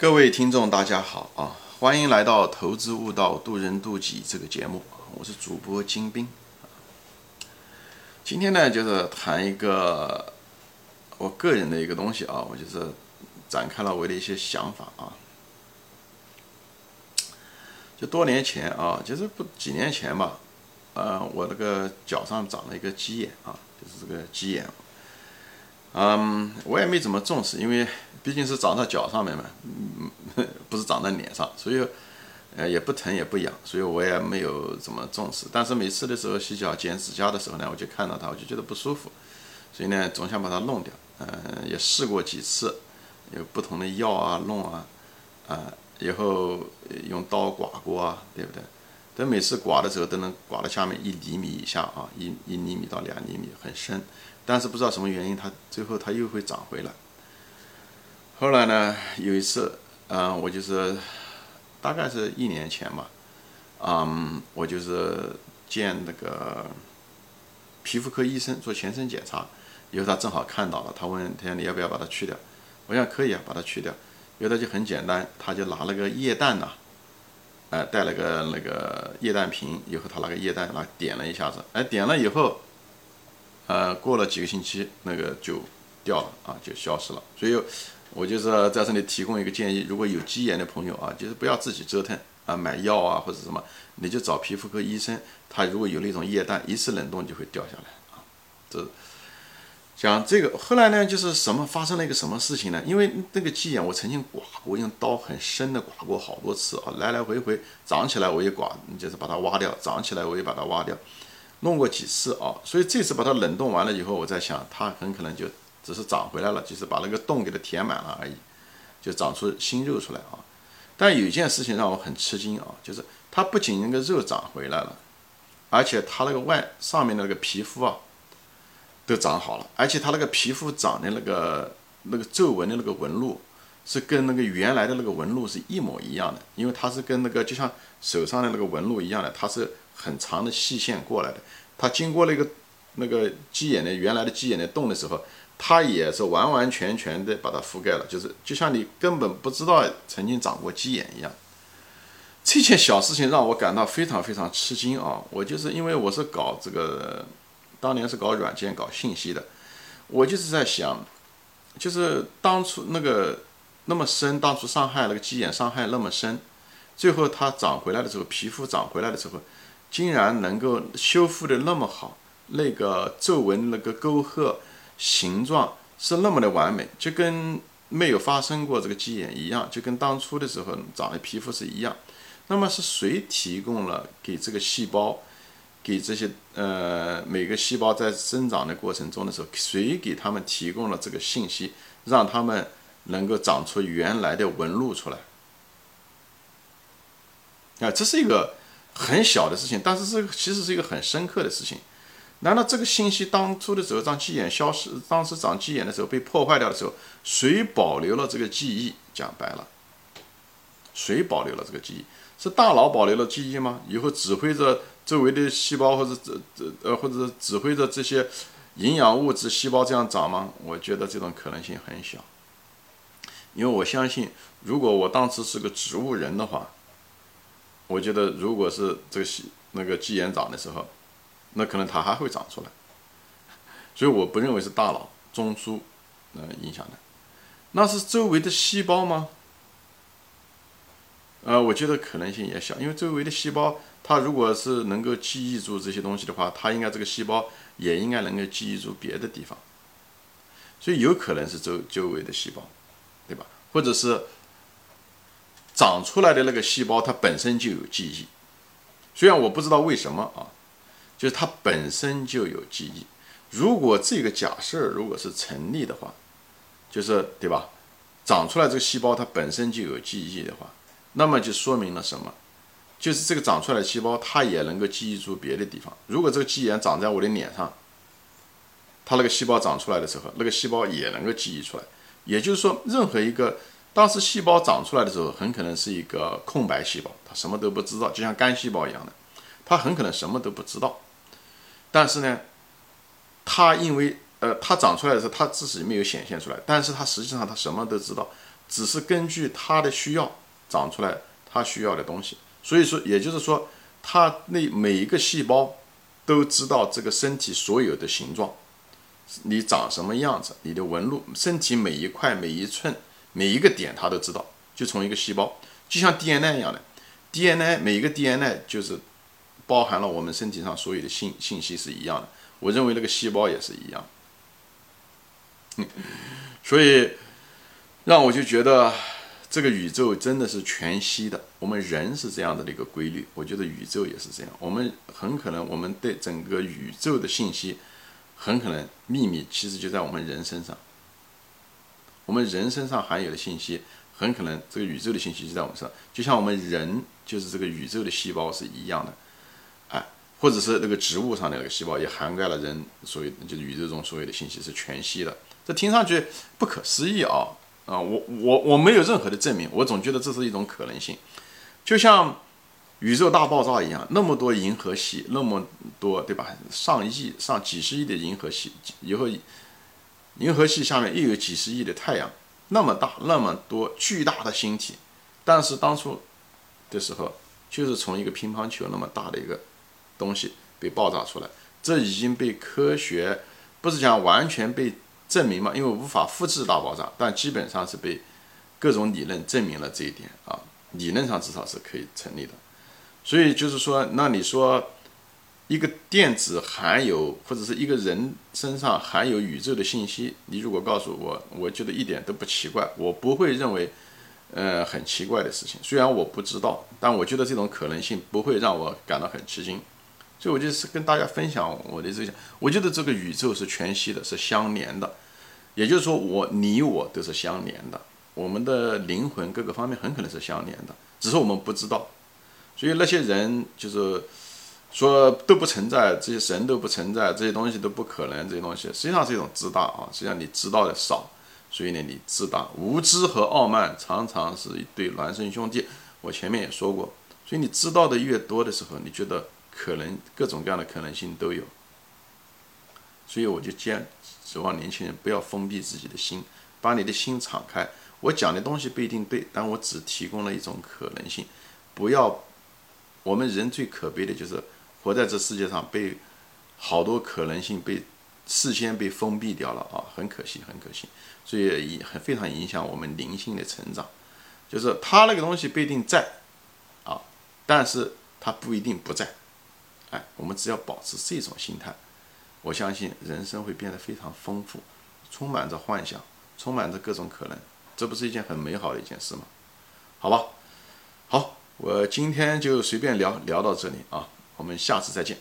各位听众，大家好啊！欢迎来到《投资悟道，渡人渡己》这个节目，我是主播金兵。今天呢，就是谈一个我个人的一个东西啊，我就是展开了我的一些想法啊。就多年前啊，就是不几年前吧，呃，我那个脚上长了一个鸡眼啊，就是这个鸡眼。嗯，我也没怎么重视，因为毕竟是长在脚上面嘛，嗯，不是长在脸上，所以，呃，也不疼也不痒，所以我也没有怎么重视。但是每次的时候洗脚、剪指甲的时候呢，我就看到它，我就觉得不舒服，所以呢，总想把它弄掉。嗯，也试过几次，有不同的药啊，弄啊，啊，以后用刀刮过啊，对不对？等每次刮的时候，都能刮到下面一厘米以下啊，一一厘米到两厘米，很深。但是不知道什么原因，它最后它又会长回来。后来呢，有一次，嗯，我就是大概是一年前吧，嗯，我就是见那个皮肤科医生做全身检查，以后他正好看到了，他问他说你要不要把它去掉？我想可以啊，把它去掉。因为他就很简单，他就拿了个液氮呐，哎，带了个那个液氮瓶，以后他拿个液氮拿点了一下子，哎，点了以后。呃，过了几个星期，那个就掉了啊，就消失了。所以，我就是在这里提供一个建议：如果有鸡眼的朋友啊，就是不要自己折腾啊，买药啊或者什么，你就找皮肤科医生。他如果有那种液氮，一次冷冻就会掉下来啊。这讲这个，后来呢，就是什么发生了一个什么事情呢？因为那个鸡眼我曾经刮过，用刀很深的刮过好多次啊，来来回回长起来我也刮，就是把它挖掉；长起来我也把它挖掉。弄过几次啊，所以这次把它冷冻完了以后，我在想，它很可能就只是长回来了，就是把那个洞给它填满了而已，就长出新肉出来啊。但有一件事情让我很吃惊啊，就是它不仅那个肉长回来了，而且它那个外上面的那个皮肤啊，都长好了，而且它那个皮肤长的那个那个皱纹的那个纹路，是跟那个原来的那个纹路是一模一样的，因为它是跟那个就像手上的那个纹路一样的，它是。很长的细线过来的，它经过那个那个鸡眼的原来的鸡眼的洞的时候，它也是完完全全的把它覆盖了，就是就像你根本不知道曾经长过鸡眼一样。这件小事情让我感到非常非常吃惊啊！我就是因为我是搞这个，当年是搞软件搞信息的，我就是在想，就是当初那个那么深，当初伤害那个鸡眼伤害那么深，最后它长回来的时候，皮肤长回来的时候。竟然能够修复的那么好，那个皱纹、那个沟壑形状是那么的完美，就跟没有发生过这个鸡眼一样，就跟当初的时候长的皮肤是一样。那么是谁提供了给这个细胞，给这些呃每个细胞在生长的过程中的时候，谁给他们提供了这个信息，让他们能够长出原来的纹路出来？啊，这是一个。很小的事情，但是这个其实是一个很深刻的事情。难道这个信息当初的时候让鸡眼消失，当时长鸡眼的时候被破坏掉的时候，谁保留了这个记忆？讲白了，谁保留了这个记忆？是大脑保留了记忆吗？以后指挥着周围的细胞，或者这这呃，或者指挥着这些营养物质细胞这样长吗？我觉得这种可能性很小。因为我相信，如果我当时是个植物人的话。我觉得，如果是这个细那个基岩长的时候，那可能它还会长出来，所以我不认为是大脑中枢呃影响的，那是周围的细胞吗？呃，我觉得可能性也小，因为周围的细胞，它如果是能够记忆住这些东西的话，它应该这个细胞也应该能够记忆住别的地方，所以有可能是周周围的细胞，对吧？或者是。长出来的那个细胞，它本身就有记忆。虽然我不知道为什么啊，就是它本身就有记忆。如果这个假设如果是成立的话，就是对吧？长出来这个细胞它本身就有记忆的话，那么就说明了什么？就是这个长出来的细胞它也能够记忆住别的地方。如果这个基岩长在我的脸上，它那个细胞长出来的时候，那个细胞也能够记忆出来。也就是说，任何一个。当时细胞长出来的时候，很可能是一个空白细胞，它什么都不知道，就像干细胞一样的，它很可能什么都不知道。但是呢，它因为呃，它长出来的时候，它自己没有显现出来，但是它实际上它什么都知道。只是根据它的需要长出来它需要的东西。所以说，也就是说，它那每一个细胞都知道这个身体所有的形状，你长什么样子，你的纹路，身体每一块、每一寸、每一个点，它都知道。就从一个细胞，就像 DNA 一样的，DNA 每一个 DNA 就是包含了我们身体上所有的信信息是一样的。我认为那个细胞也是一样。所以让我就觉得这个宇宙真的是全息的。我们人是这样的一个规律，我觉得宇宙也是这样。我们很可能我们对整个宇宙的信息，很可能秘密其实就在我们人身上。我们人身上含有的信息。很可能这个宇宙的信息就在我们身上，就像我们人就是这个宇宙的细胞是一样的，哎，或者是那个植物上的那个细胞也涵盖了人所有就是宇宙中所有的信息是全息的。这听上去不可思议啊啊！我我我没有任何的证明，我总觉得这是一种可能性，就像宇宙大爆炸一样，那么多银河系，那么多对吧？上亿、上几十亿的银河系，以后银河系下面又有几十亿的太阳。那么大，那么多巨大的星体，但是当初的时候，就是从一个乒乓球那么大的一个东西被爆炸出来，这已经被科学不是讲完全被证明嘛？因为无法复制大爆炸，但基本上是被各种理论证明了这一点啊，理论上至少是可以成立的。所以就是说，那你说。一个电子含有，或者是一个人身上含有宇宙的信息，你如果告诉我，我觉得一点都不奇怪，我不会认为，呃，很奇怪的事情。虽然我不知道，但我觉得这种可能性不会让我感到很吃惊。所以我就是跟大家分享我的这些，我觉得这个宇宙是全息的，是相连的，也就是说，我你我都是相连的，我们的灵魂各个方面很可能是相连的，只是我们不知道。所以那些人就是。说都不存在，这些神都不存在，这些东西都不可能，这些东西实际上是一种自大啊！实际上你知道的少，所以呢你自大、无知和傲慢常常是一对孪生兄弟。我前面也说过，所以你知道的越多的时候，你觉得可能各种各样的可能性都有。所以我就建指望年轻人不要封闭自己的心，把你的心敞开。我讲的东西不一定对，但我只提供了一种可能性。不要，我们人最可悲的就是。活在这世界上，被好多可能性被事先被封闭掉了啊，很可惜，很可惜，所以也很非常影响我们灵性的成长。就是他那个东西不一定在啊，但是他不一定不在。哎，我们只要保持这种心态，我相信人生会变得非常丰富，充满着幻想，充满着各种可能，这不是一件很美好的一件事吗？好吧，好，我今天就随便聊聊到这里啊。我们下次再见。